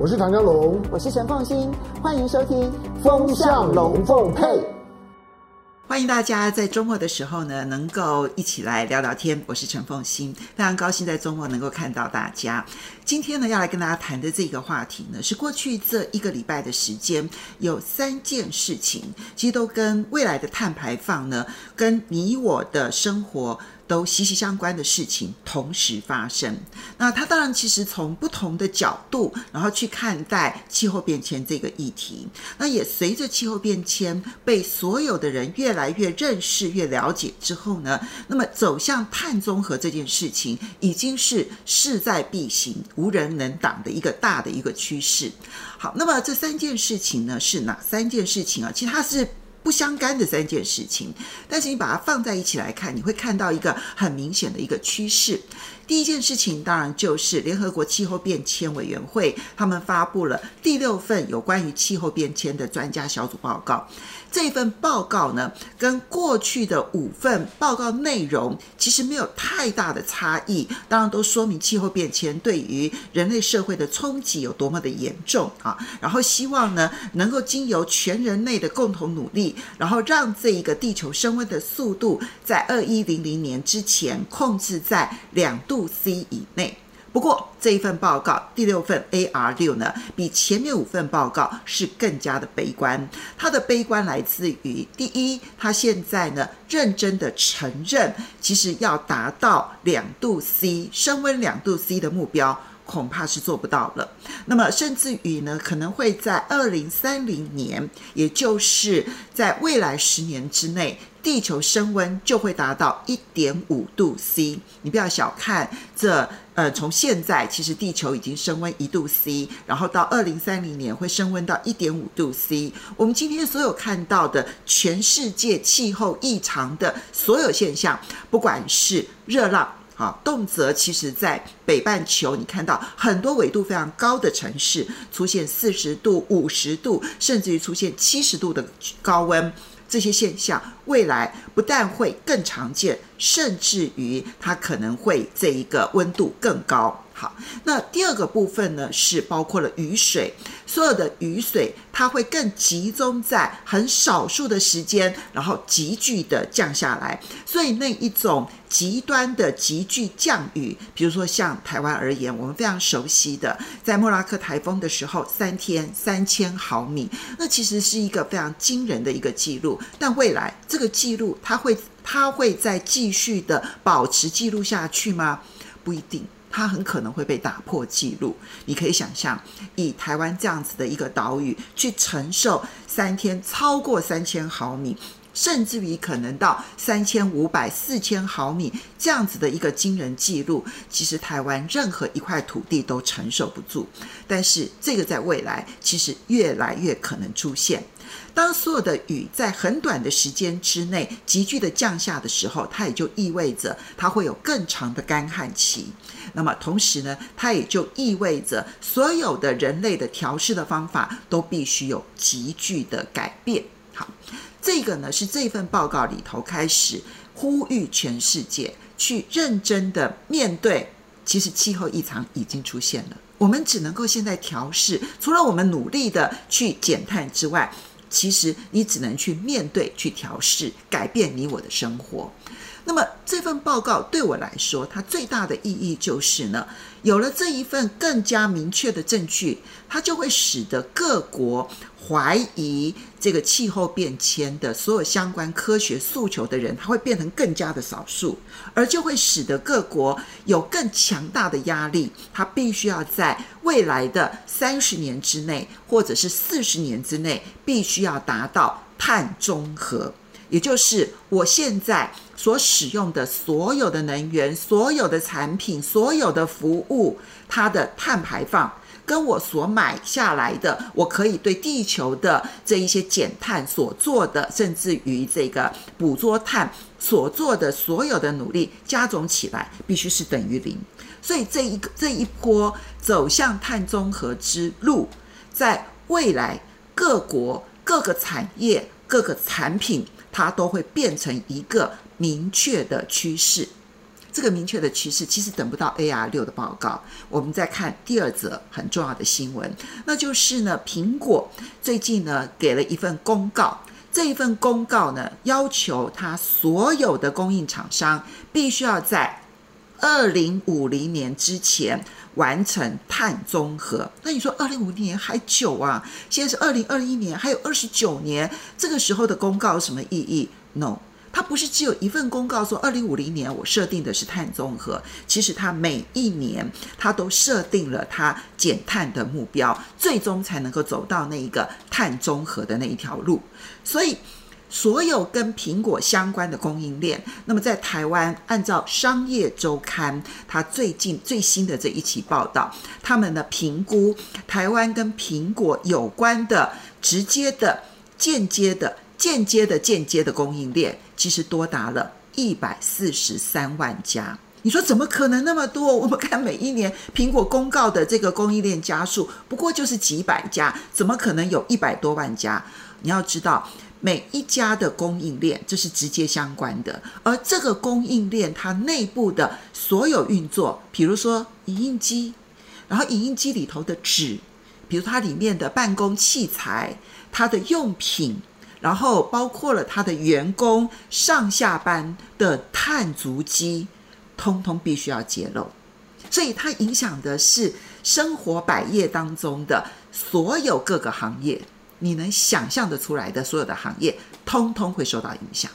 我是唐江龙，我是陈凤欣，欢迎收听《风向龙凤配》。欢迎大家在周末的时候呢，能够一起来聊聊天。我是陈凤欣，非常高兴在周末能够看到大家。今天呢，要来跟大家谈的这个话题呢，是过去这一个礼拜的时间，有三件事情，其实都跟未来的碳排放呢，跟你我的生活。都息息相关的事情同时发生，那他当然其实从不同的角度，然后去看待气候变迁这个议题。那也随着气候变迁被所有的人越来越认识、越了解之后呢，那么走向碳中和这件事情已经是势在必行、无人能挡的一个大的一个趋势。好，那么这三件事情呢，是哪三件事情啊？其实它是。不相干的三件事情，但是你把它放在一起来看，你会看到一个很明显的一个趋势。第一件事情当然就是联合国气候变迁委员会，他们发布了第六份有关于气候变迁的专家小组报告。这份报告呢，跟过去的五份报告内容其实没有太大的差异，当然都说明气候变迁对于人类社会的冲击有多么的严重啊。然后希望呢，能够经由全人类的共同努力，然后让这一个地球升温的速度在二一零零年之前控制在两度。度 C 以内。不过这一份报告第六份 AR 六呢，比前面五份报告是更加的悲观。它的悲观来自于第一，它现在呢认真的承认，其实要达到两度 C 升温两度 C 的目标，恐怕是做不到了。那么甚至于呢，可能会在二零三零年，也就是在未来十年之内。地球升温就会达到一点五度 C，你不要小看这，呃，从现在其实地球已经升温一度 C，然后到二零三零年会升温到一点五度 C。我们今天所有看到的全世界气候异常的所有现象，不管是热浪，好，动辄其实在北半球，你看到很多纬度非常高的城市出现四十度、五十度，甚至于出现七十度的高温。这些现象未来不但会更常见，甚至于它可能会这一个温度更高。好，那第二个部分呢，是包括了雨水，所有的雨水它会更集中在很少数的时间，然后急剧的降下来，所以那一种极端的急剧降雨，比如说像台湾而言，我们非常熟悉的，在莫拉克台风的时候，三天三千毫米，那其实是一个非常惊人的一个记录。但未来这个记录，它会它会再继续的保持记录下去吗？不一定。它很可能会被打破记录。你可以想象，以台湾这样子的一个岛屿去承受三天超过三千毫米，甚至于可能到三千五百、四千毫米这样子的一个惊人记录，其实台湾任何一块土地都承受不住。但是这个在未来其实越来越可能出现。当所有的雨在很短的时间之内急剧的降下的时候，它也就意味着它会有更长的干旱期。那么同时呢，它也就意味着所有的人类的调试的方法都必须有急剧的改变。好，这个呢是这份报告里头开始呼吁全世界去认真的面对，其实气候异常已经出现了，我们只能够现在调试，除了我们努力的去减碳之外。其实你只能去面对、去调试、改变你我的生活。那么这份报告对我来说，它最大的意义就是呢，有了这一份更加明确的证据，它就会使得各国怀疑这个气候变迁的所有相关科学诉求的人，他会变成更加的少数，而就会使得各国有更强大的压力，它必须要在未来的三十年之内，或者是四十年之内，必须要达到碳中和。也就是我现在所使用的所有的能源、所有的产品、所有的服务，它的碳排放，跟我所买下来的，我可以对地球的这一些减碳所做的，甚至于这个捕捉碳所做的所有的努力加总起来，必须是等于零。所以这一个这一波走向碳中和之路，在未来各国各个产业各个产品。它都会变成一个明确的趋势。这个明确的趋势，其实等不到 AR 六的报告，我们再看第二则很重要的新闻，那就是呢，苹果最近呢给了一份公告，这一份公告呢要求它所有的供应厂商必须要在二零五零年之前完成碳中和。那你说二零五零年还久啊？现在是二零二一年，还有二十九年，这个时候的公告有什么意义？No。它不是只有一份公告说二零五零年我设定的是碳中和，其实它每一年它都设定了它减碳的目标，最终才能够走到那一个碳中和的那一条路。所以，所有跟苹果相关的供应链，那么在台湾，按照商业周刊它最近最新的这一期报道，他们的评估台湾跟苹果有关的直接的、间接的。间接的间接的供应链其实多达了一百四十三万家。你说怎么可能那么多？我们看每一年苹果公告的这个供应链家数，不过就是几百家，怎么可能有一百多万家？你要知道，每一家的供应链这是直接相关的，而这个供应链它内部的所有运作，比如说影印机，然后影印机里头的纸，比如它里面的办公器材，它的用品。然后包括了它的员工上下班的碳足迹，通通必须要揭露，所以它影响的是生活百业当中的所有各个行业，你能想象得出来的所有的行业，通通会受到影响。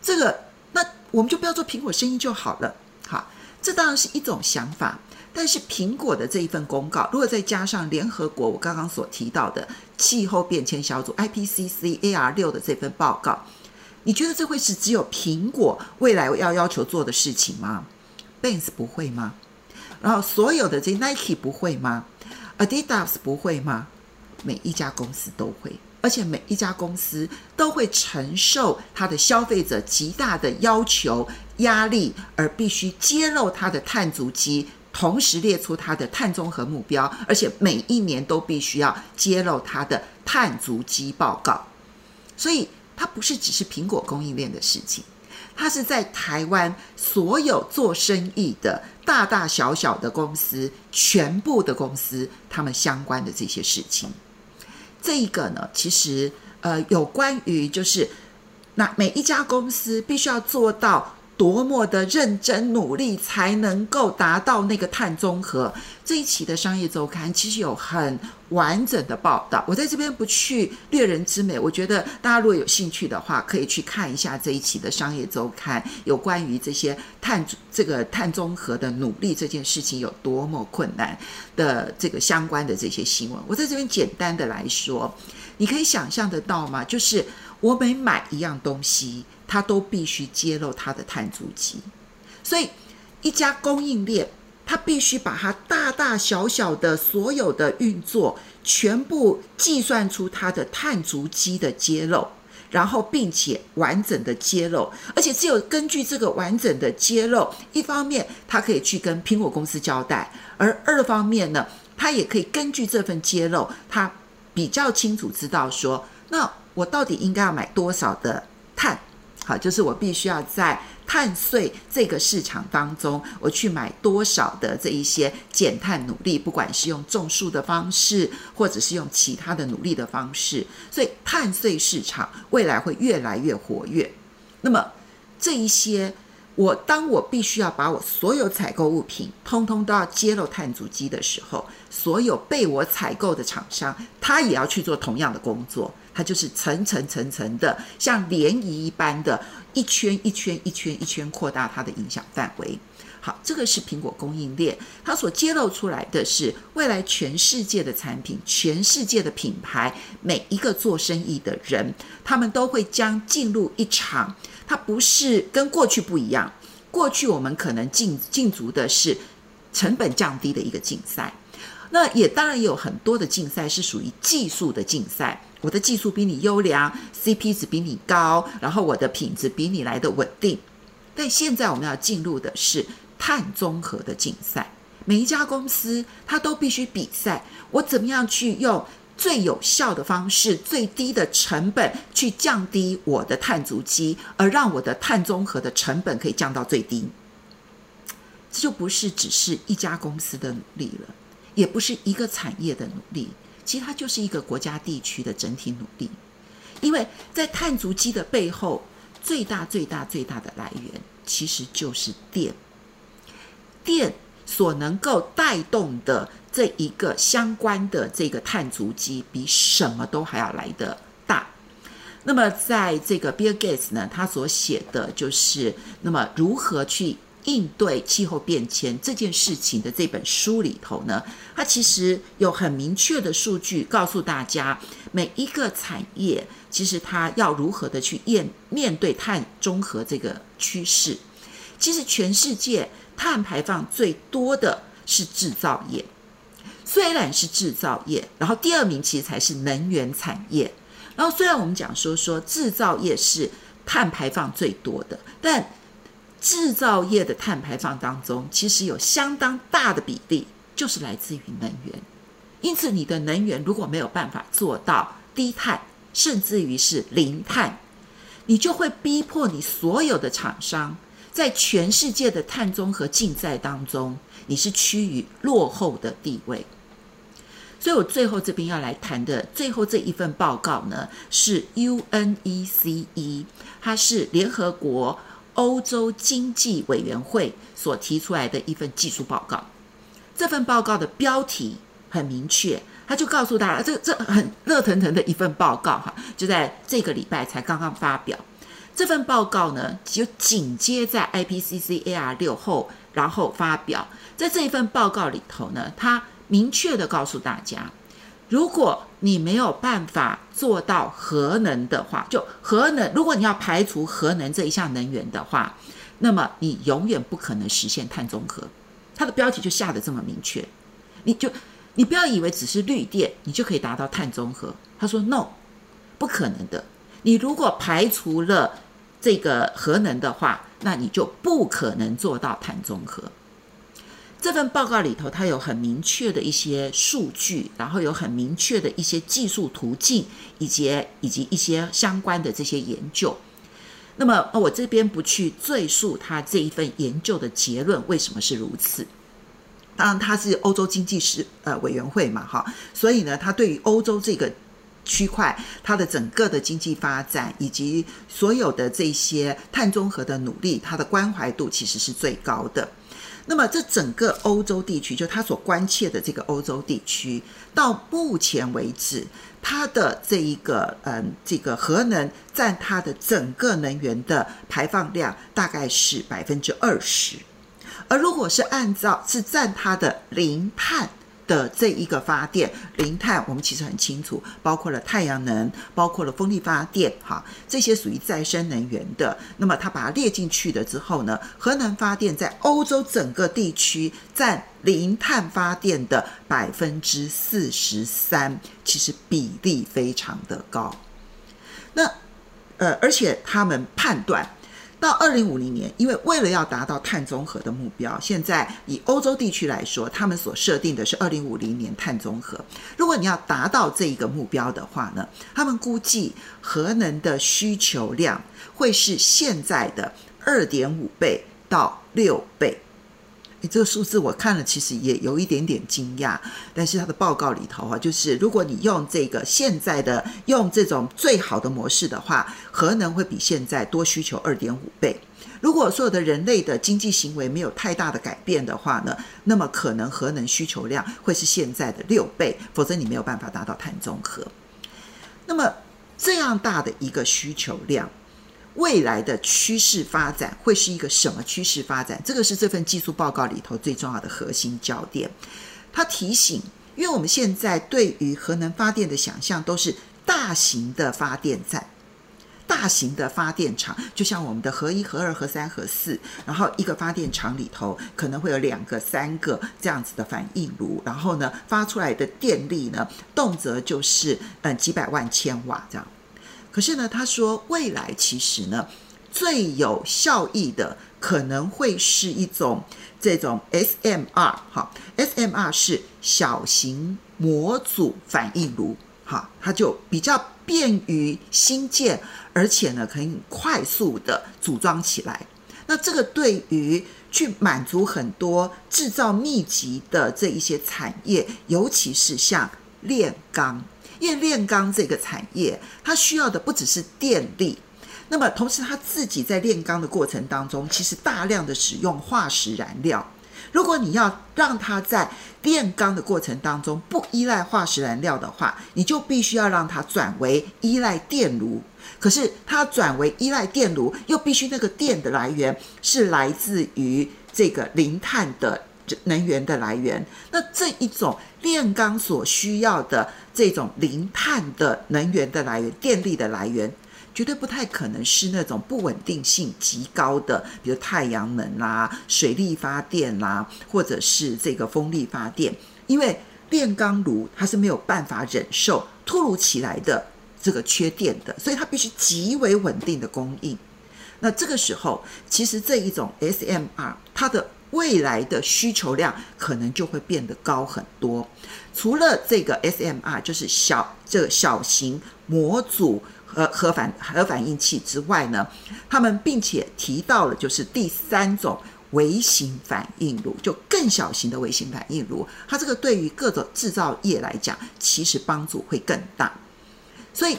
这个，那我们就不要做苹果生意就好了。好，这当然是一种想法。但是苹果的这一份公告，如果再加上联合国我刚刚所提到的气候变迁小组 IPCC AR 六的这份报告，你觉得这会是只有苹果未来要要求做的事情吗？Benz 不会吗？然后所有的这 Nike 不会吗？Adidas 不会吗？每一家公司都会，而且每一家公司都会承受它的消费者极大的要求压力，而必须揭露它的碳足迹。同时列出它的碳综合目标，而且每一年都必须要揭露它的碳足迹报告。所以它不是只是苹果供应链的事情，它是在台湾所有做生意的大大小小的公司，全部的公司他们相关的这些事情。这一个呢，其实呃有关于就是那每一家公司必须要做到。多么的认真努力才能够达到那个碳中和？这一期的商业周刊其实有很完整的报道，我在这边不去掠人之美。我觉得大家如果有兴趣的话，可以去看一下这一期的商业周刊，有关于这些碳这个碳中和的努力这件事情有多么困难的这个相关的这些新闻。我在这边简单的来说，你可以想象得到吗？就是我每买一样东西。它都必须揭露它的碳足迹，所以一家供应链，它必须把它大大小小的所有的运作全部计算出它的碳足迹的揭露，然后并且完整的揭露，而且只有根据这个完整的揭露，一方面他可以去跟苹果公司交代，而二方面呢，他也可以根据这份揭露，他比较清楚知道说，那我到底应该要买多少的碳。好，就是我必须要在碳税这个市场当中，我去买多少的这一些减碳努力，不管是用种树的方式，或者是用其他的努力的方式，所以碳税市场未来会越来越活跃。那么这一些，我当我必须要把我所有采购物品通通都要揭露碳足迹的时候，所有被我采购的厂商，他也要去做同样的工作。它就是层层层层的，像涟漪一般的，一圈一圈一圈一圈扩大它的影响范围。好，这个是苹果供应链，它所揭露出来的是未来全世界的产品、全世界的品牌，每一个做生意的人，他们都会将进入一场，它不是跟过去不一样。过去我们可能进进足的是成本降低的一个竞赛，那也当然有很多的竞赛是属于技术的竞赛。我的技术比你优良，CP 值比你高，然后我的品质比你来的稳定。但现在我们要进入的是碳中和的竞赛，每一家公司它都必须比赛，我怎么样去用最有效的方式、最低的成本去降低我的碳足迹，而让我的碳中和的成本可以降到最低。这就不是只是一家公司的努力了，也不是一个产业的努力，其实它就是一个国家地区的整体努力。因为在碳足迹的背后，最大、最大、最大的来源其实就是电。电所能够带动的这一个相关的这个碳足迹，比什么都还要来得大。那么，在这个 Bill Gates 呢，他所写的就是那么如何去应对气候变迁这件事情的这本书里头呢，它其实有很明确的数据告诉大家，每一个产业。其实它要如何的去面面对碳中和这个趋势？其实全世界碳排放最多的是制造业，虽然是制造业，然后第二名其实才是能源产业。然后虽然我们讲说说制造业是碳排放最多的，但制造业的碳排放当中，其实有相当大的比例就是来自于能源。因此，你的能源如果没有办法做到低碳，甚至于是零碳，你就会逼迫你所有的厂商在全世界的碳中和竞赛当中，你是趋于落后的地位。所以我最后这边要来谈的最后这一份报告呢，是 UNECE，它是联合国欧洲经济委员会所提出来的一份技术报告。这份报告的标题很明确。他就告诉大家，这这很热腾腾的一份报告哈，就在这个礼拜才刚刚发表。这份报告呢，就紧接在 IPCC AR 六后，然后发表。在这一份报告里头呢，他明确的告诉大家，如果你没有办法做到核能的话，就核能，如果你要排除核能这一项能源的话，那么你永远不可能实现碳中和。他的标题就下得这么明确，你就。你不要以为只是绿电，你就可以达到碳中和。他说：“No，不可能的。你如果排除了这个核能的话，那你就不可能做到碳中和。”这份报告里头，它有很明确的一些数据，然后有很明确的一些技术途径，以及以及一些相关的这些研究。那么，我这边不去赘述它这一份研究的结论为什么是如此。当然，它是欧洲经济师呃委员会嘛，哈，所以呢，它对于欧洲这个区块，它的整个的经济发展以及所有的这些碳中和的努力，它的关怀度其实是最高的。那么，这整个欧洲地区，就他所关切的这个欧洲地区，到目前为止，它的这一个嗯，这个核能占它的整个能源的排放量大概是百分之二十。而如果是按照是占它的零碳的这一个发电，零碳我们其实很清楚，包括了太阳能，包括了风力发电，哈，这些属于再生能源的。那么它把它列进去的之后呢，核能发电在欧洲整个地区占零碳发电的百分之四十三，其实比例非常的高。那呃，而且他们判断。到二零五零年，因为为了要达到碳中和的目标，现在以欧洲地区来说，他们所设定的是二零五零年碳中和。如果你要达到这一个目标的话呢，他们估计核能的需求量会是现在的二点五倍到六倍。这个数字我看了，其实也有一点点惊讶。但是它的报告里头啊，就是如果你用这个现在的用这种最好的模式的话，核能会比现在多需求二点五倍。如果所有的人类的经济行为没有太大的改变的话呢，那么可能核能需求量会是现在的六倍，否则你没有办法达到碳中和。那么这样大的一个需求量。未来的趋势发展会是一个什么趋势发展？这个是这份技术报告里头最重要的核心焦点。他提醒，因为我们现在对于核能发电的想象都是大型的发电站、大型的发电厂，就像我们的核一、核二、核三、核四，然后一个发电厂里头可能会有两个、三个这样子的反应炉，然后呢发出来的电力呢，动辄就是嗯几百万千瓦这样。可是呢，他说未来其实呢，最有效益的可能会是一种这种 SMR，哈，SMR 是小型模组反应炉，哈，它就比较便于新建，而且呢可以快速的组装起来。那这个对于去满足很多制造密集的这一些产业，尤其是像炼钢，因为炼钢这个产业，它需要的不只是电力，那么同时它自己在炼钢的过程当中，其实大量的使用化石燃料。如果你要让它在炼钢的过程当中不依赖化石燃料的话，你就必须要让它转为依赖电炉。可是它转为依赖电炉，又必须那个电的来源是来自于这个零碳的能源的来源。那这一种炼钢所需要的这种零碳的能源的来源，电力的来源。绝对不太可能是那种不稳定性极高的，比如太阳能啦、啊、水力发电啦、或者是这个风力发电，因为炼钢炉它是没有办法忍受突如其来的这个缺电的，所以它必须极为稳定的供应。那这个时候，其实这一种 SMR 它的未来的需求量可能就会变得高很多。除了这个 SMR，就是小这个小型模组。核，核反核反应器之外呢，他们并且提到了就是第三种微型反应炉，就更小型的微型反应炉，它这个对于各种制造业来讲，其实帮助会更大。所以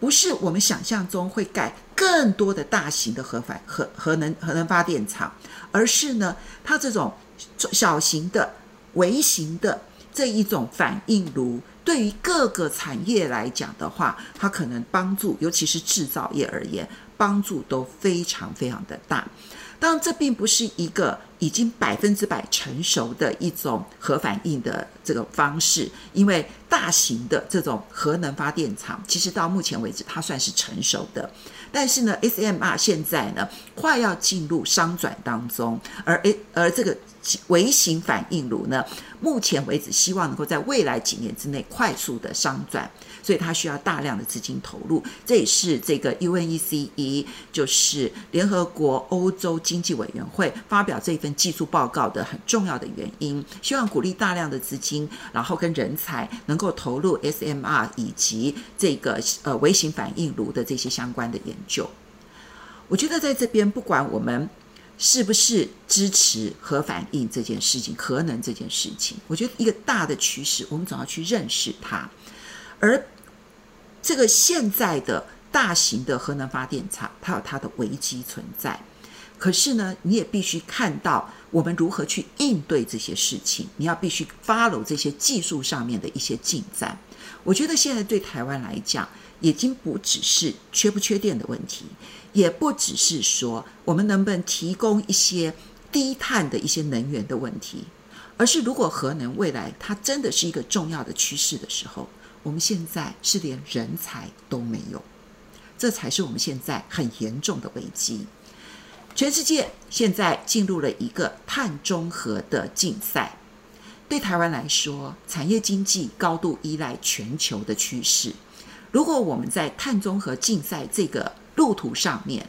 不是我们想象中会盖更多的大型的核反核核能核能发电厂，而是呢，它这种小型的微型的这一种反应炉。对于各个产业来讲的话，它可能帮助，尤其是制造业而言，帮助都非常非常的大。当然，这并不是一个已经百分之百成熟的一种核反应的这个方式，因为大型的这种核能发电厂，其实到目前为止它算是成熟的。但是呢，SMR 现在呢快要进入商转当中，而而这个微型反应炉呢，目前为止希望能够在未来几年之内快速的商转。所以它需要大量的资金投入，这也是这个 UNECE 就是联合国欧洲经济委员会发表这份技术报告的很重要的原因。希望鼓励大量的资金，然后跟人才能够投入 SMR 以及这个呃微型反应炉的这些相关的研就。我觉得在这边，不管我们是不是支持核反应这件事情、核能这件事情，我觉得一个大的趋势，我们总要去认识它，而。这个现在的大型的核能发电厂，它有它的危机存在。可是呢，你也必须看到我们如何去应对这些事情。你要必须 follow 这些技术上面的一些进展。我觉得现在对台湾来讲，已经不只是缺不缺电的问题，也不只是说我们能不能提供一些低碳的一些能源的问题，而是如果核能未来它真的是一个重要的趋势的时候。我们现在是连人才都没有，这才是我们现在很严重的危机。全世界现在进入了一个碳中和的竞赛，对台湾来说，产业经济高度依赖全球的趋势。如果我们在碳中和竞赛这个路途上面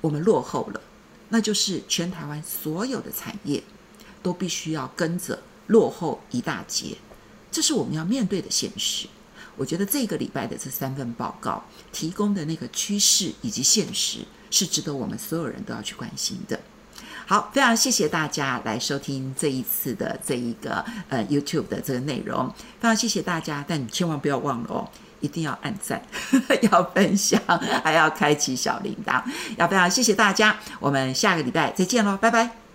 我们落后了，那就是全台湾所有的产业都必须要跟着落后一大截，这是我们要面对的现实。我觉得这个礼拜的这三份报告提供的那个趋势以及现实，是值得我们所有人都要去关心的。好，非常谢谢大家来收听这一次的这一个呃 YouTube 的这个内容，非常谢谢大家，但你千万不要忘了哦，一定要按赞，要分享，还要开启小铃铛，要非常谢谢大家，我们下个礼拜再见喽，拜拜。